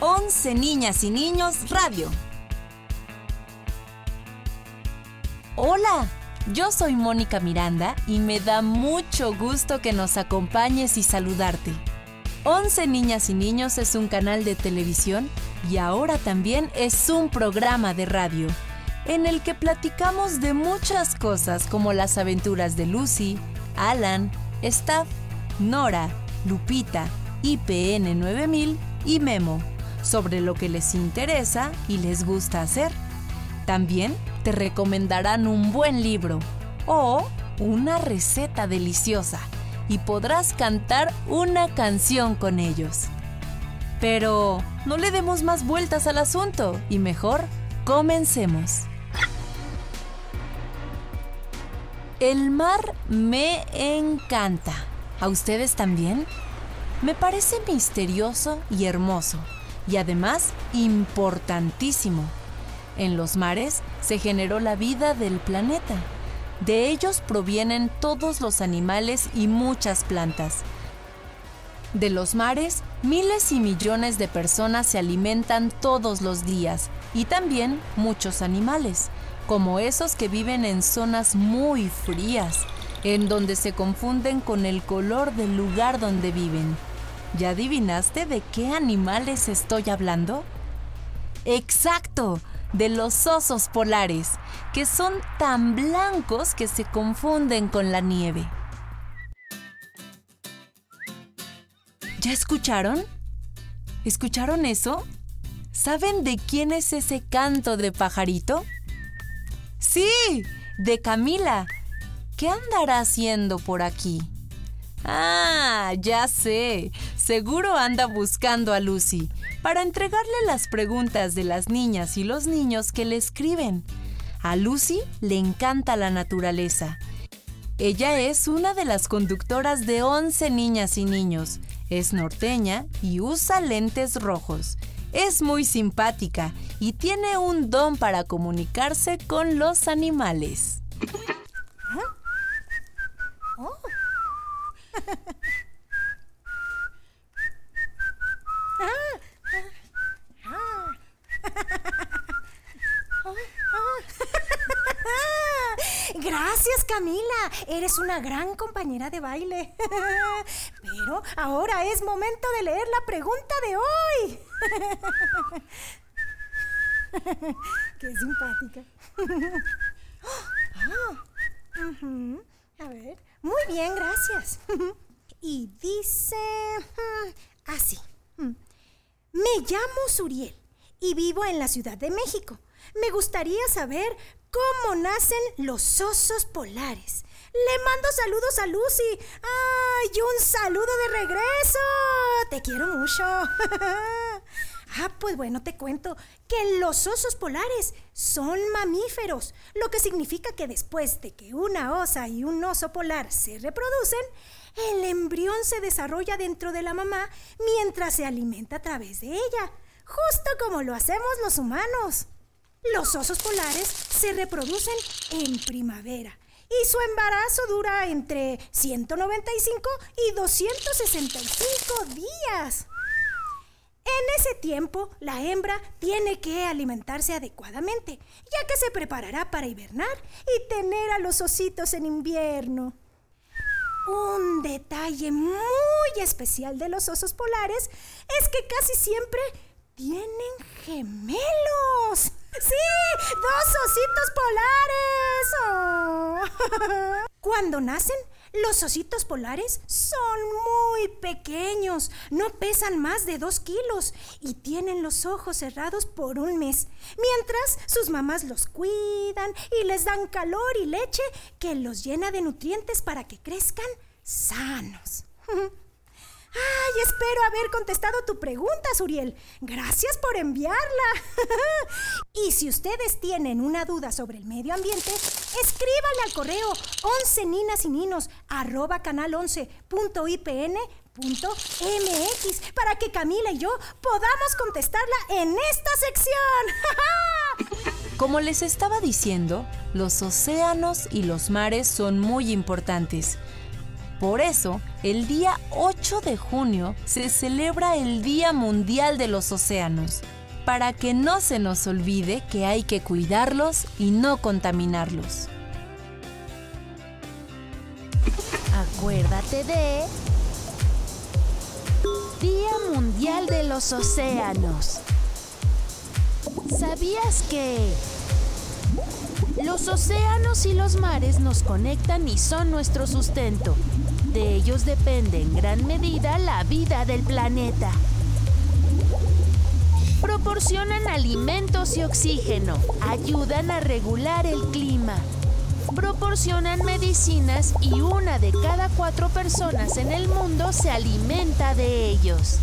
11 Niñas y Niños Radio. Hola, yo soy Mónica Miranda y me da mucho gusto que nos acompañes y saludarte. 11 Niñas y Niños es un canal de televisión y ahora también es un programa de radio, en el que platicamos de muchas cosas como las aventuras de Lucy, Alan, Staff, Nora, Lupita, IPN 9000 y Memo sobre lo que les interesa y les gusta hacer. También te recomendarán un buen libro o una receta deliciosa y podrás cantar una canción con ellos. Pero no le demos más vueltas al asunto y mejor comencemos. El mar me encanta. ¿A ustedes también? Me parece misterioso y hermoso y además importantísimo. En los mares se generó la vida del planeta. De ellos provienen todos los animales y muchas plantas. De los mares, miles y millones de personas se alimentan todos los días y también muchos animales, como esos que viven en zonas muy frías, en donde se confunden con el color del lugar donde viven. ¿Ya adivinaste de qué animales estoy hablando? Exacto, de los osos polares, que son tan blancos que se confunden con la nieve. ¿Ya escucharon? ¿Escucharon eso? ¿Saben de quién es ese canto de pajarito? Sí, de Camila. ¿Qué andará haciendo por aquí? Ah, ya sé. Seguro anda buscando a Lucy para entregarle las preguntas de las niñas y los niños que le escriben. A Lucy le encanta la naturaleza. Ella es una de las conductoras de 11 niñas y niños. Es norteña y usa lentes rojos. Es muy simpática y tiene un don para comunicarse con los animales. Oh. Gracias, Camila. Eres una gran compañera de baile. Pero ahora es momento de leer la pregunta de hoy. Qué simpática. Ah, a ver. Muy bien, gracias. Y dice así. Me llamo Suriel y vivo en la Ciudad de México. Me gustaría saber cómo nacen los osos polares. Le mando saludos a Lucy. ¡Ay, un saludo de regreso! Te quiero mucho. ah, pues bueno, te cuento que los osos polares son mamíferos, lo que significa que después de que una osa y un oso polar se reproducen, el embrión se desarrolla dentro de la mamá mientras se alimenta a través de ella, justo como lo hacemos los humanos. Los osos polares se reproducen en primavera y su embarazo dura entre 195 y 265 días. En ese tiempo, la hembra tiene que alimentarse adecuadamente, ya que se preparará para hibernar y tener a los ositos en invierno. Un detalle muy especial de los osos polares es que casi siempre tienen gemelos. ¡Sí! ¡Dos ositos polares! Oh. Cuando nacen, los ositos polares son muy pequeños, no pesan más de dos kilos y tienen los ojos cerrados por un mes, mientras sus mamás los cuidan y les dan calor y leche que los llena de nutrientes para que crezcan sanos. Ay, espero haber contestado tu pregunta, Suriel. Gracias por enviarla. y si ustedes tienen una duda sobre el medio ambiente, escríbanle al correo 11 ninas y arroba canal 11.ipn.mx para que Camila y yo podamos contestarla en esta sección. Como les estaba diciendo, los océanos y los mares son muy importantes Por eso, el día 8 de junio se celebra el Día Mundial de los Océanos, para que no se nos olvide que hay que cuidarlos y no contaminarlos. Acuérdate de Día Mundial de los Océanos. ¿Sabías que los océanos y los mares nos conectan y son nuestro sustento? De ellos depende en gran medida la vida del planeta. Proporcionan alimentos y oxígeno, ayudan a regular el clima, proporcionan medicinas y una de cada cuatro personas en el mundo se alimenta de ellos.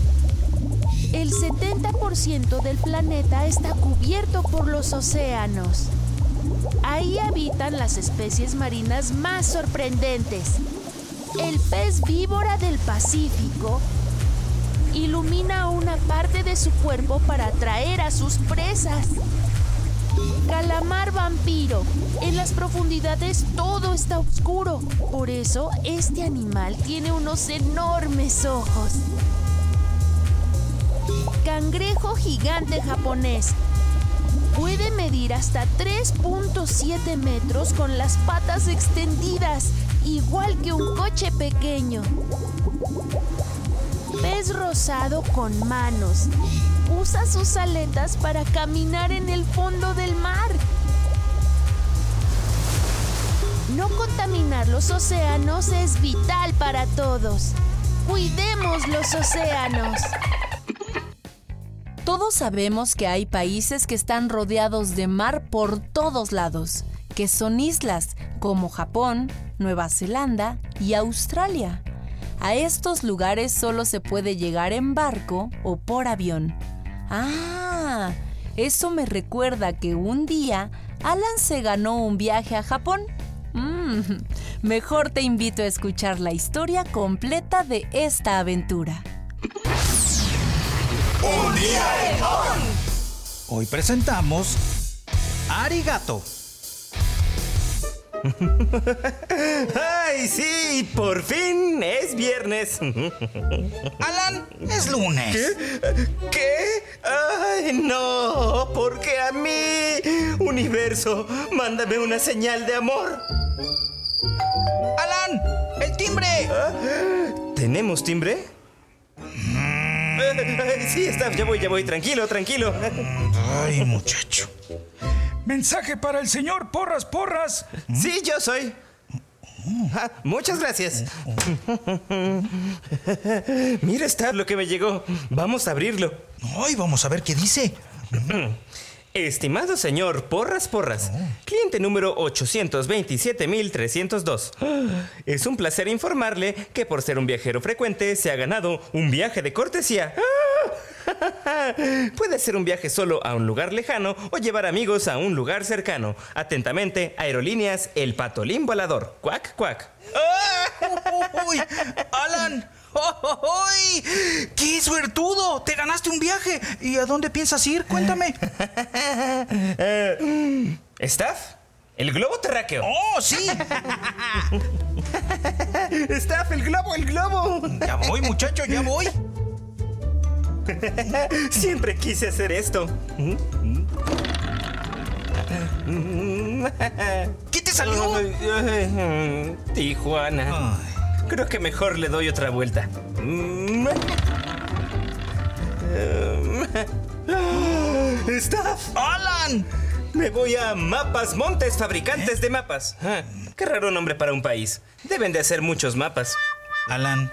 El 70% del planeta está cubierto por los océanos. Ahí habitan las especies marinas más sorprendentes, el pez víbora del Pacífico ilumina una parte de su cuerpo para atraer a sus presas. Calamar vampiro. En las profundidades todo está oscuro. Por eso este animal tiene unos enormes ojos. Cangrejo gigante japonés. Puede medir hasta 3.7 metros con las patas extendidas igual que un coche pequeño. Pez rosado con manos. Usa sus aletas para caminar en el fondo del mar. No contaminar los océanos es vital para todos. Cuidemos los océanos. Todos sabemos que hay países que están rodeados de mar por todos lados, que son islas como Japón, Nueva Zelanda y Australia. A estos lugares solo se puede llegar en barco o por avión. Ah, eso me recuerda que un día Alan se ganó un viaje a Japón. Mm, mejor te invito a escuchar la historia completa de esta aventura. Un día en Hoy presentamos Arigato. ¡Ay, sí! ¡Por fin es viernes! Alan, es lunes. ¿Qué? ¿Qué? ¡Ay, no! Porque a mí, universo, mándame una señal de amor. ¡Alan! ¡El timbre! ¿Ah? ¿Tenemos timbre? Sí, está, ya voy, ya voy, tranquilo, tranquilo. Ay, muchacho. Mensaje para el señor Porras Porras. Sí, yo soy. Ah, muchas gracias. Mira, está lo que me llegó. Vamos a abrirlo. Ay, vamos a ver qué dice. Estimado señor Porras Porras, cliente número 827.302. Es un placer informarle que por ser un viajero frecuente se ha ganado un viaje de cortesía. Puede ser un viaje solo a un lugar lejano o llevar amigos a un lugar cercano. Atentamente, Aerolíneas El Patolín Volador. Cuac, cuac. ¡Uy! ¡Alan! ¡Qué suertudo! ¡Te ganaste un viaje! ¿Y a dónde piensas ir? Cuéntame. ¿Staff? El globo terráqueo. ¡Oh, sí! Staff, el globo, el globo. Ya voy, muchacho, ya voy. Siempre quise hacer esto. ¿Qué te salió? Tijuana. Creo que mejor le doy otra vuelta. ¡Staff! ¡Alan! Me voy a Mapas Montes, fabricantes de mapas. Ah, qué raro nombre para un país. Deben de hacer muchos mapas. Alan,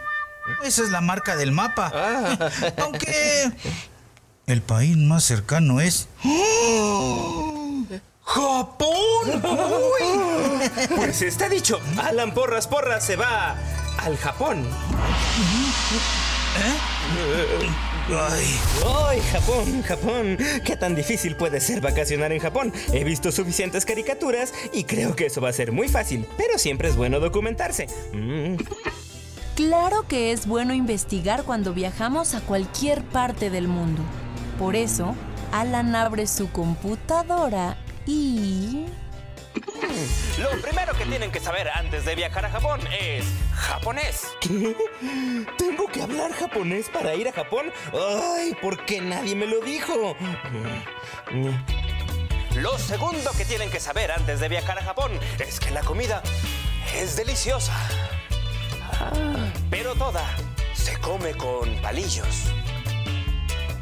esa es la marca del mapa. Aunque el país más cercano es ¡Japón! Pues está dicho. Alan Porras Porras se va al Japón. Ay. ¡Ay, Japón, Japón! ¿Qué tan difícil puede ser vacacionar en Japón? He visto suficientes caricaturas y creo que eso va a ser muy fácil, pero siempre es bueno documentarse. Mm. Claro que es bueno investigar cuando viajamos a cualquier parte del mundo. Por eso, Alan abre su computadora y... Lo primero que tienen que saber antes de viajar a Japón es japonés. ¿Qué? ¿Tengo que hablar japonés para ir a Japón? Ay, ¿por qué nadie me lo dijo? Lo segundo que tienen que saber antes de viajar a Japón es que la comida es deliciosa. Pero toda se come con palillos.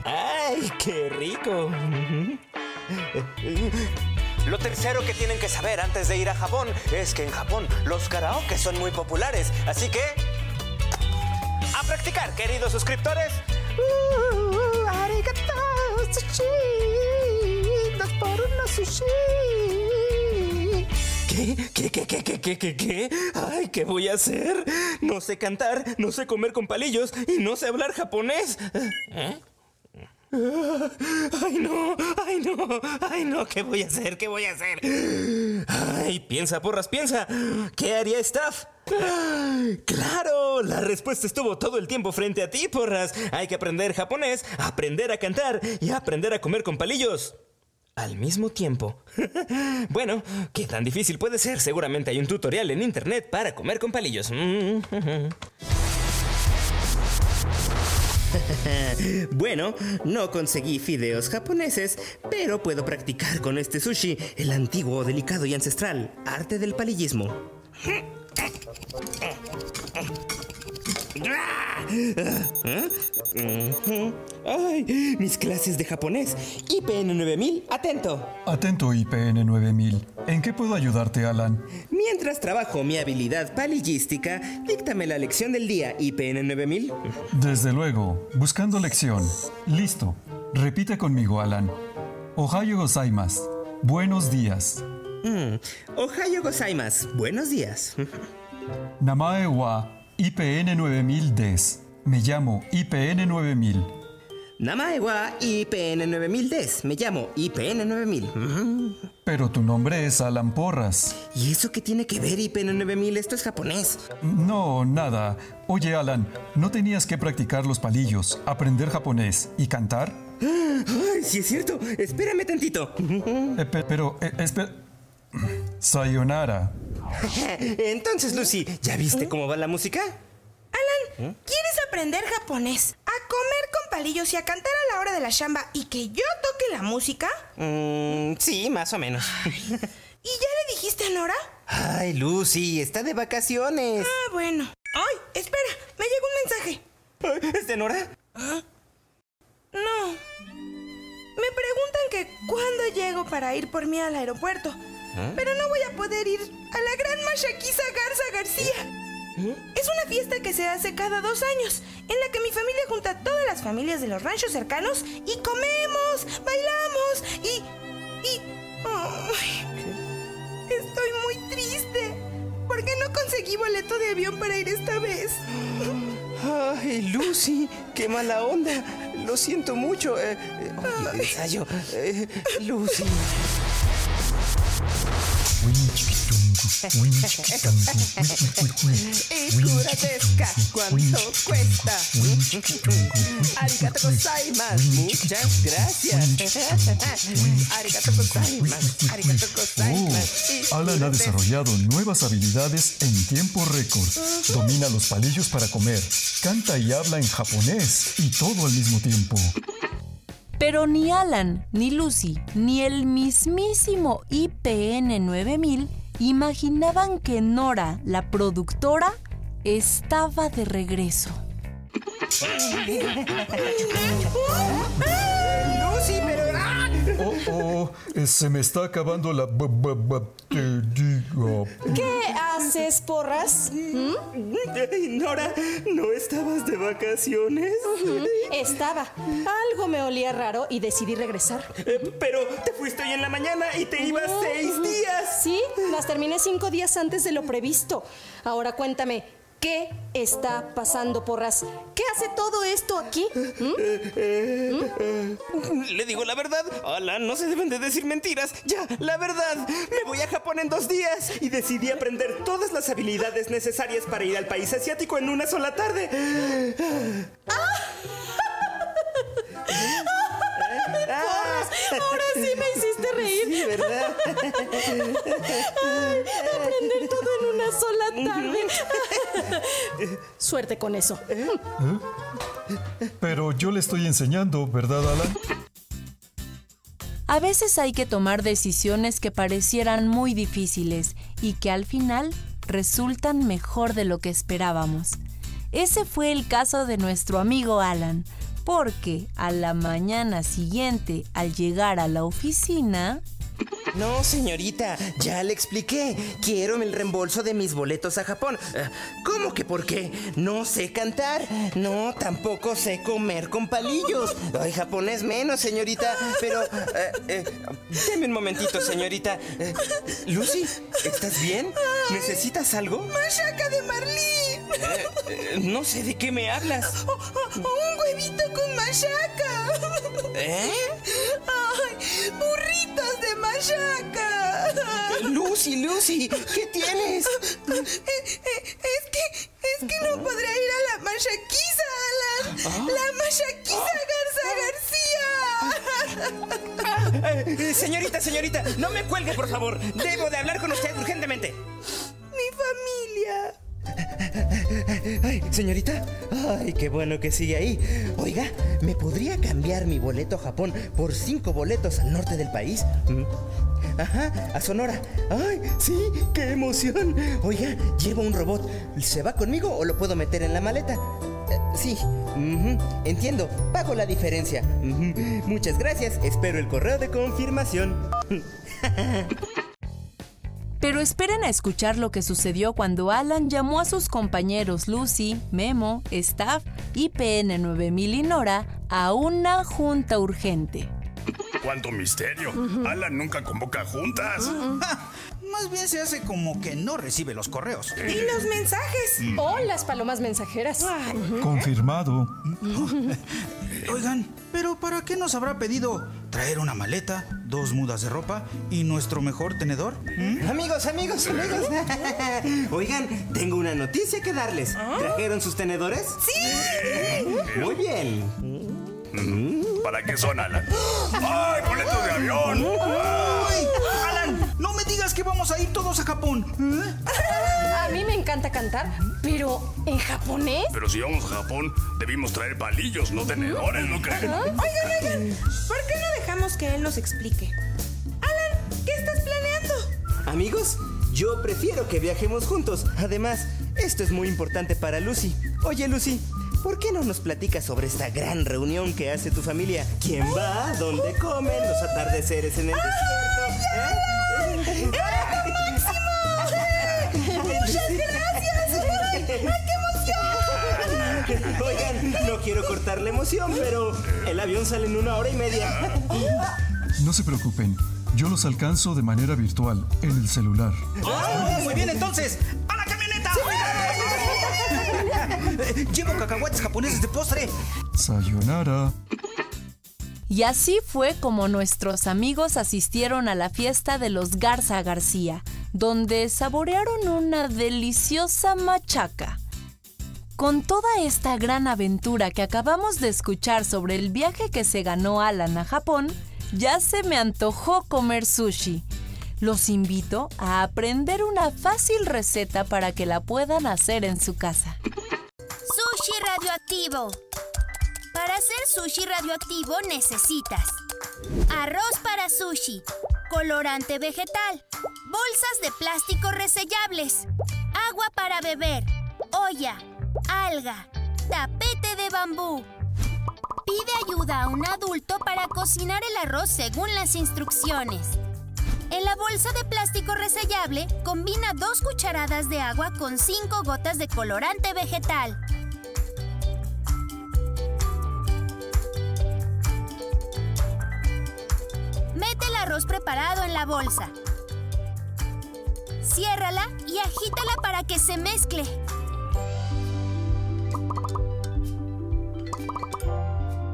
¡Ay, qué rico! Lo tercero que tienen que saber antes de ir a Japón es que en Japón los karaoke son muy populares. Así que... ¡A practicar, queridos suscriptores! Uh, arigato, sushi, dos por uno sushi. ¿Qué? ¿Qué, qué, qué, qué, qué, qué, qué? Ay, ¿qué voy a hacer? No sé cantar, no sé comer con palillos y no sé hablar japonés. ¿Eh? Ay, no, ay, no, ay, no, ¿qué voy a hacer? ¿Qué voy a hacer? Ay, piensa, porras, piensa. ¿Qué haría Staff? Claro, la respuesta estuvo todo el tiempo frente a ti, porras. Hay que aprender japonés, aprender a cantar y aprender a comer con palillos. Al mismo tiempo. bueno, ¿qué tan difícil puede ser? Seguramente hay un tutorial en internet para comer con palillos. bueno, no conseguí fideos japoneses, pero puedo practicar con este sushi el antiguo, delicado y ancestral arte del palillismo. ¡Ay! Mis clases de japonés. IPN 9000, atento. Atento, IPN 9000. ¿En qué puedo ayudarte, Alan? Mientras trabajo mi habilidad palillística, díctame la lección del día, IPN 9000. Desde luego. Buscando lección. Listo. Repite conmigo, Alan. Ohio gozaimasu. Buenos días. Mm. Ohio gozaimasu. Buenos días. Namae wa IPN 9000 des. Me llamo IPN 9000. Namae wa IPN 9000 des. Me llamo IPN 9000. Pero tu nombre es Alan Porras. ¿Y eso qué tiene que ver IPN 9000? Esto es japonés. No, nada. Oye, Alan, ¿no tenías que practicar los palillos, aprender japonés y cantar? Ay, sí es cierto. Espérame tantito. Eh, pe- pero, eh, espera. Sayonara. Entonces, Lucy, ¿ya viste cómo va la música? Alan, ¿quieres aprender japonés? ¿A comer con palillos y a cantar a la hora de la chamba y que yo toque la música? Mm, sí, más o menos. ¿Y ya le dijiste a Nora? Ay, Lucy, está de vacaciones. Ah, bueno. Ay, espera, me llegó un mensaje. ¿Es de Nora? No. Me preguntan que cuándo llego para ir por mí al aeropuerto. Pero no voy a poder ir a la gran Mashaquisa Garza García. Es una fiesta que se hace cada dos años, en la que mi familia junta a todas las familias de los ranchos cercanos y comemos, bailamos y... y... ay, estoy muy triste, porque no conseguí boleto de avión para ir esta vez. Ay, Lucy, qué mala onda. Lo siento mucho. Eh, eh, oye, ensayo. Eh, Lucy. ¿Cuánto cuesta? Arigato gozaimasu. Muchas gracias. Arigato gozaimasu. Arigato gozaimasu. Alan ha desarrollado nuevas habilidades en tiempo récord. Domina los palillos para comer, canta y habla en japonés y todo al mismo tiempo. Pero ni Alan, ni Lucy, ni el mismísimo IPN 9000 imaginaban que Nora, la productora, estaba de regreso. Pero. Oh, oh, eh, se me está acabando la b- b- batería. ¿Qué haces, porras? Ay, Nora, ¿no estabas de vacaciones? Estaba. Algo me olía raro y decidí regresar. Eh, pero te fuiste hoy en la mañana y te ibas seis días. Sí, las terminé cinco días antes de lo previsto. Ahora cuéntame, ¿qué está pasando, porras? ¿Qué hace todo esto aquí? ¿Mm? Le digo la verdad. Alan, no se deben de decir mentiras. Ya, la verdad. Me voy a Japón en dos días y decidí aprender todas las habilidades necesarias para ir al país asiático en una sola tarde. Ahora sí me hiciste reír. Sí, ¿verdad? Aprender todo una sola tarde. Suerte con eso. Pero yo le estoy enseñando, ¿verdad, Alan? A veces hay que tomar decisiones que parecieran muy difíciles y que al final resultan mejor de lo que esperábamos. Ese fue el caso de nuestro amigo Alan, porque a la mañana siguiente, al llegar a la oficina, No, señorita, ya le expliqué. Quiero el reembolso de mis boletos a Japón. Eh, ¿Cómo que por qué? No sé cantar. No, tampoco sé comer con palillos. Ay, japonés menos, señorita. Pero, eh, eh, deme un momentito, señorita. Eh, Lucy, ¿estás bien? ¿Necesitas algo? ¡Machaca de Marlín! Eh, eh, no sé de qué me hablas. ¡Un huevito con machaca! ¿Eh? ¡Ay! ¡Burritos de machaca! Lucy, Lucy, ¿qué tienes? Eh, eh, Es que, es que no podré ir a la machaquiza, Alan. La machaquiza Garza García. Eh, señorita, señorita, no me cuelgue, por favor. Debo de hablar con usted urgentemente. Mi familia. Ay, señorita. Ay, qué bueno que sigue ahí. Oiga, ¿me podría cambiar mi boleto a Japón por cinco boletos al norte del país? Mm. Ajá, a Sonora. Ay, sí, qué emoción. Oiga, llevo un robot. ¿Se va conmigo o lo puedo meter en la maleta? Eh, sí, entiendo. Pago la diferencia. Muchas gracias. Espero el correo de confirmación. Pero esperen a escuchar lo que sucedió cuando Alan llamó a sus compañeros Lucy, Memo, Staff y PN9000 y Nora a una junta urgente. ¡Cuánto misterio! Alan nunca convoca juntas. Ja, más bien se hace como que no recibe los correos. Y los mensajes. O las palomas mensajeras. Confirmado. Oigan, pero ¿para qué nos habrá pedido traer una maleta, dos mudas de ropa y nuestro mejor tenedor? ¿Mm? Amigos, amigos, amigos. Oigan, tengo una noticia que darles. ¿Trajeron sus tenedores? Sí. Muy bien. ¿Para qué son, Alan? ¡Ay, boletos de avión! Que vamos a ir todos a Japón. ¿eh? A mí me encanta cantar, pero ¿en japonés? Pero si vamos a Japón, debimos traer palillos, no tenedores, ¿no creen? Oigan, oigan. ¿Por qué no dejamos que él nos explique? Alan, ¿qué estás planeando? Amigos, yo prefiero que viajemos juntos. Además, esto es muy importante para Lucy. Oye, Lucy, ¿por qué no nos platicas sobre esta gran reunión que hace tu familia? ¿Quién va? ¿Dónde comen? ¿Los atardeceres en el desierto? ¡Ay, qué emoción! Oigan, no quiero cortar la emoción, pero el avión sale en una hora y media. No se preocupen, yo los alcanzo de manera virtual en el celular. ¡Oh, muy bien, entonces! ¡A la camioneta! Eh, Llevo cacahuates japoneses de postre. Sayonara. Y así fue como nuestros amigos asistieron a la fiesta de los Garza García, donde saborearon una deliciosa machaca. Con toda esta gran aventura que acabamos de escuchar sobre el viaje que se ganó Alan a Japón, ya se me antojó comer sushi. Los invito a aprender una fácil receta para que la puedan hacer en su casa. Sushi radioactivo. Para hacer sushi radioactivo necesitas arroz para sushi, colorante vegetal, bolsas de plástico resellables, agua para beber, olla, alga, tapete de bambú. Pide ayuda a un adulto para cocinar el arroz según las instrucciones. En la bolsa de plástico resellable, combina dos cucharadas de agua con cinco gotas de colorante vegetal. Arroz preparado en la bolsa. Ciérrala y agítala para que se mezcle.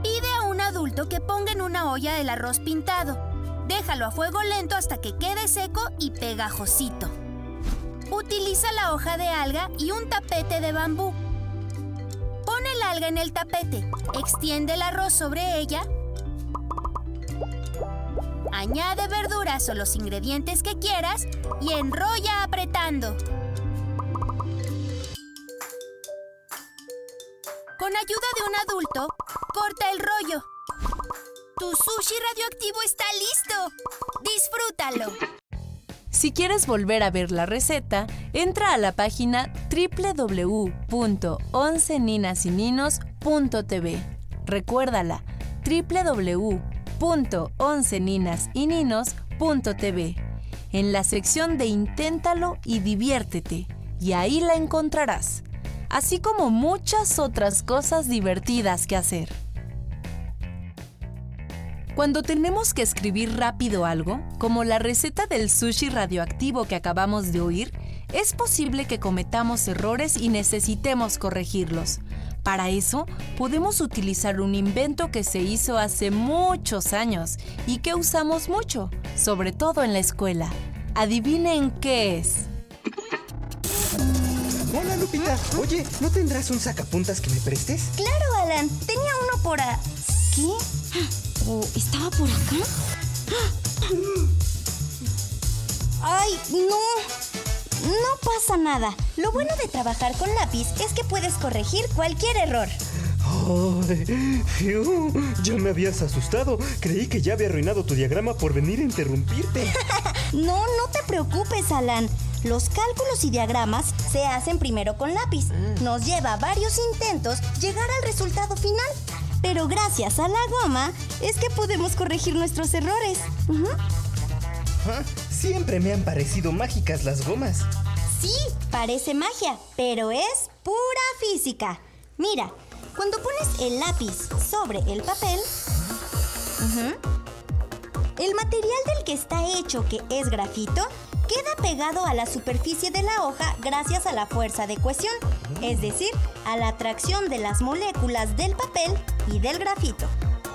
Pide a un adulto que ponga en una olla el arroz pintado. Déjalo a fuego lento hasta que quede seco y pegajosito. Utiliza la hoja de alga y un tapete de bambú. Pon el alga en el tapete, extiende el arroz sobre ella Añade verduras o los ingredientes que quieras y enrolla apretando. Con ayuda de un adulto, corta el rollo. Tu sushi radioactivo está listo. Disfrútalo. Si quieres volver a ver la receta, entra a la página www.onceninasininos.tv. Recuérdala, www.onceninasininos.tv. En la sección de Inténtalo y diviértete, y ahí la encontrarás, así como muchas otras cosas divertidas que hacer. Cuando tenemos que escribir rápido algo, como la receta del sushi radioactivo que acabamos de oír, es posible que cometamos errores y necesitemos corregirlos. Para eso, podemos utilizar un invento que se hizo hace muchos años y que usamos mucho, sobre todo en la escuela. Adivinen qué es. Hola Lupita, oye, ¿no tendrás un sacapuntas que me prestes? Claro, Alan, tenía uno por a... ¿Qué? ¿O estaba por acá? ¡Ay, no! No pasa nada. Lo bueno de trabajar con lápiz es que puedes corregir cualquier error. Ay, fiu, ya me habías asustado. Creí que ya había arruinado tu diagrama por venir a interrumpirte. No, no te preocupes, Alan. Los cálculos y diagramas se hacen primero con lápiz. Nos lleva varios intentos llegar al resultado final. Pero gracias a la goma es que podemos corregir nuestros errores. Ah, Siempre me han parecido mágicas las gomas. Sí, parece magia, pero es pura física. Mira, cuando pones el lápiz sobre el papel, el material del que está hecho, que es grafito, queda pegado a la superficie de la hoja gracias a la fuerza de cohesión, es decir, a la atracción de las moléculas del papel y del grafito.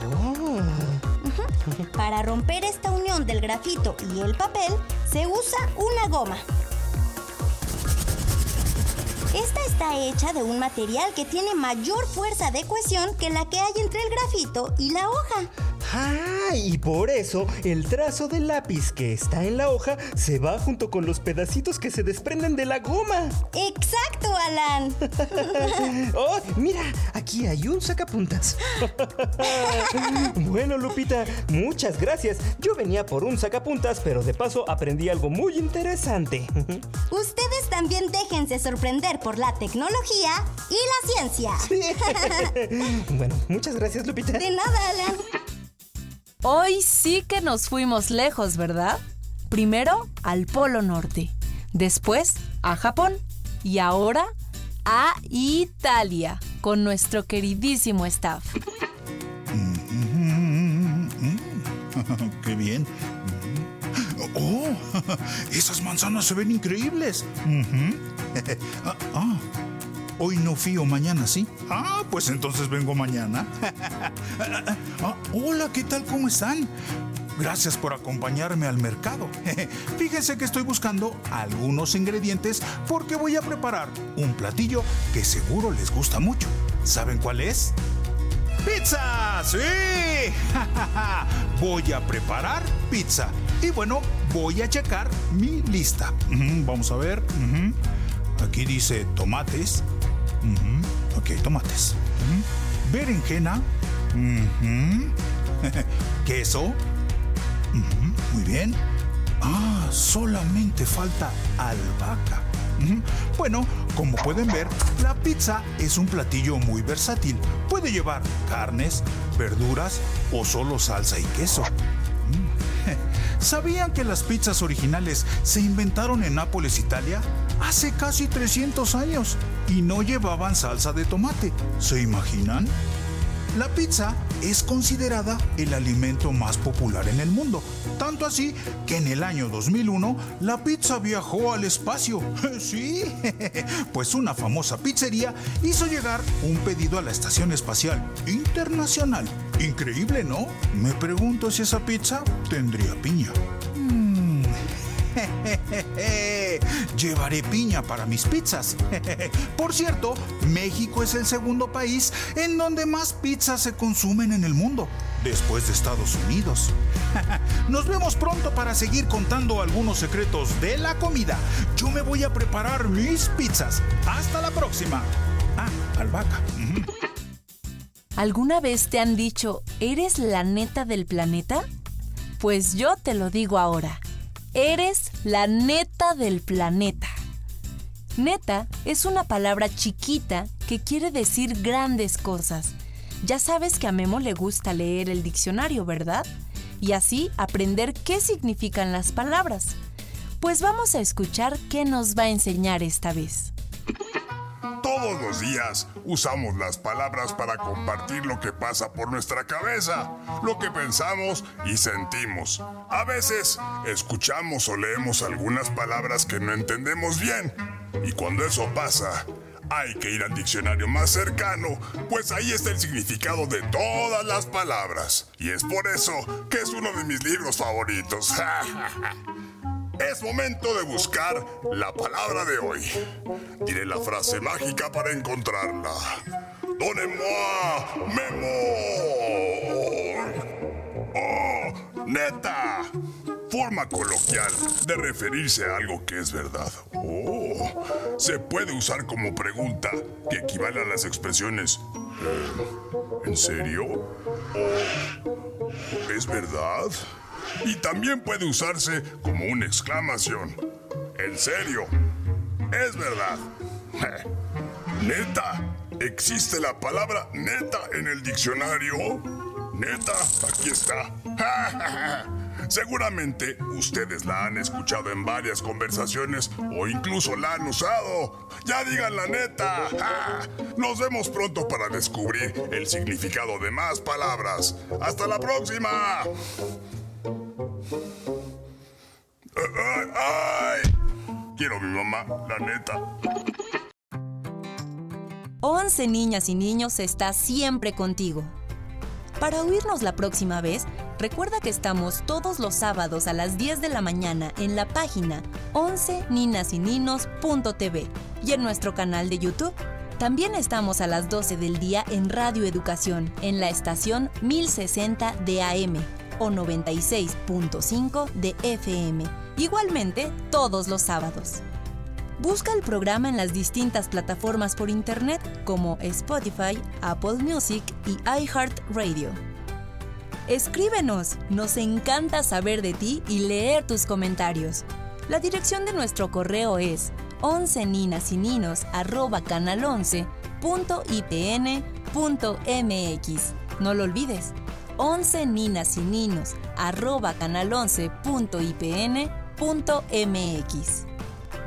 Ujú. Para romper esta unión del grafito y el papel, se usa una goma. Esta está hecha de un material que tiene mayor fuerza de cohesión que la que hay entre el grafito y la hoja. Ah, y por eso el trazo del lápiz que está en la hoja se va junto con los pedacitos que se desprenden de la goma. ¡Exacto, Alan! oh, mira, aquí hay un sacapuntas. bueno, Lupita, muchas gracias. Yo venía por un sacapuntas, pero de paso aprendí algo muy interesante. Ustedes también déjense sorprender por la tecnología y la ciencia. bueno, muchas gracias, Lupita. De nada, Alan. Hoy sí que nos fuimos lejos, ¿verdad? Primero al Polo Norte, después a Japón y ahora a Italia con nuestro queridísimo staff. ¡Qué bien! ¡Oh! Esas manzanas se ven increíbles. Hoy no fío, mañana sí. Ah, pues entonces vengo mañana. Ah, hola, ¿qué tal? ¿Cómo están? Gracias por acompañarme al mercado. Fíjense que estoy buscando algunos ingredientes porque voy a preparar un platillo que seguro les gusta mucho. ¿Saben cuál es? ¡Pizza! ¡Sí! voy a preparar pizza. Y bueno, voy a checar mi lista. Vamos a ver. Aquí dice tomates. Ok, tomates. Berenjena. Queso. Muy bien. Ah, solamente falta albahaca. Bueno, como pueden ver, la pizza es un platillo muy versátil. Puede llevar carnes, verduras o solo salsa y queso. Mm. ¿Sabían que las pizzas originales se inventaron en Nápoles, Italia? Hace casi 300 años y no llevaban salsa de tomate. ¿Se imaginan? La pizza es considerada el alimento más popular en el mundo, tanto así que en el año 2001 la pizza viajó al espacio. Sí, pues una famosa pizzería hizo llegar un pedido a la Estación Espacial Internacional. Increíble, ¿no? Me pregunto si esa pizza tendría piña. Llevaré piña para mis pizzas. Por cierto, México es el segundo país en donde más pizzas se consumen en el mundo, después de Estados Unidos. Nos vemos pronto para seguir contando algunos secretos de la comida. Yo me voy a preparar mis pizzas. Hasta la próxima. Ah, albahaca. ¿Alguna vez te han dicho, ¿eres la neta del planeta? Pues yo te lo digo ahora, eres la neta del planeta. Neta es una palabra chiquita que quiere decir grandes cosas. Ya sabes que a Memo le gusta leer el diccionario, ¿verdad? Y así aprender qué significan las palabras. Pues vamos a escuchar qué nos va a enseñar esta vez. Todos los días usamos las palabras para compartir lo que pasa por nuestra cabeza, lo que pensamos y sentimos. A veces escuchamos o leemos algunas palabras que no entendemos bien. Y cuando eso pasa, hay que ir al diccionario más cercano, pues ahí está el significado de todas las palabras. Y es por eso que es uno de mis libros favoritos. Es momento de buscar la palabra de hoy. Diré la frase mágica para encontrarla. Donnez-moi Memo. Oh, neta. Forma coloquial de referirse a algo que es verdad. Oh, se puede usar como pregunta que equivale a las expresiones "Eh, ¿En serio? ¿O es verdad? Y también puede usarse como una exclamación. En serio, es verdad. Neta, ¿existe la palabra neta en el diccionario? Neta, aquí está. Seguramente ustedes la han escuchado en varias conversaciones o incluso la han usado. Ya digan la neta. Nos vemos pronto para descubrir el significado de más palabras. Hasta la próxima. ¡Ay! ay. Quiero a mi mamá, la neta. 11 niñas y niños está siempre contigo. Para oírnos la próxima vez, recuerda que estamos todos los sábados a las 10 de la mañana en la página 11ninasyninos.tv y en nuestro canal de YouTube. También estamos a las 12 del día en Radio Educación, en la estación 1060 de AM o 96.5 de FM. Igualmente, todos los sábados. Busca el programa en las distintas plataformas por internet como Spotify, Apple Music y iHeartRadio. Escríbenos, nos encanta saber de ti y leer tus comentarios. La dirección de nuestro correo es 11 ninas y ninos canal 11.ipn.mx. No lo olvides, 11 ninas y ninos canal 11.ipn.mx.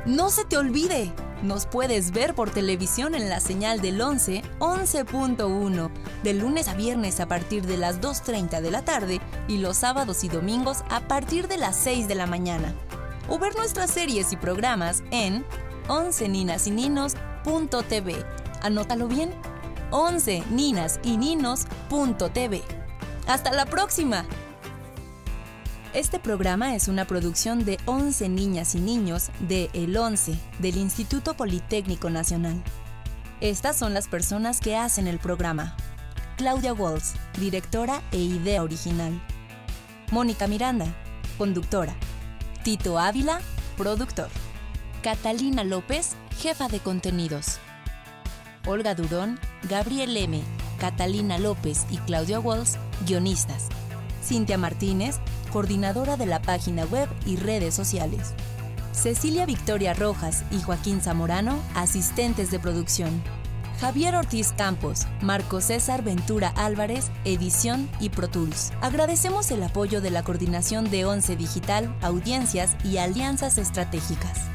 No se te olvide, nos puedes ver por televisión en la señal del 11, 11.1, de lunes a viernes a partir de las 2.30 de la tarde y los sábados y domingos a partir de las 6 de la mañana. O ver nuestras series y programas en 11 ninas y ninos.tv. Anótalo bien, 11 ninas y ninos.tv. ¡Hasta la próxima! Este programa es una producción de 11 niñas y niños de El 11 del Instituto Politécnico Nacional. Estas son las personas que hacen el programa. Claudia Walls, directora e idea original. Mónica Miranda, conductora. Tito Ávila, productor. Catalina López, jefa de contenidos. Olga Durón, Gabriel M., Catalina López y Claudia Walls, guionistas. Cintia Martínez, coordinadora de la página web y redes sociales. Cecilia Victoria Rojas y Joaquín Zamorano, asistentes de producción. Javier Ortiz Campos, Marco César Ventura Álvarez, edición y Pro Tools. Agradecemos el apoyo de la coordinación de Once Digital, audiencias y alianzas estratégicas.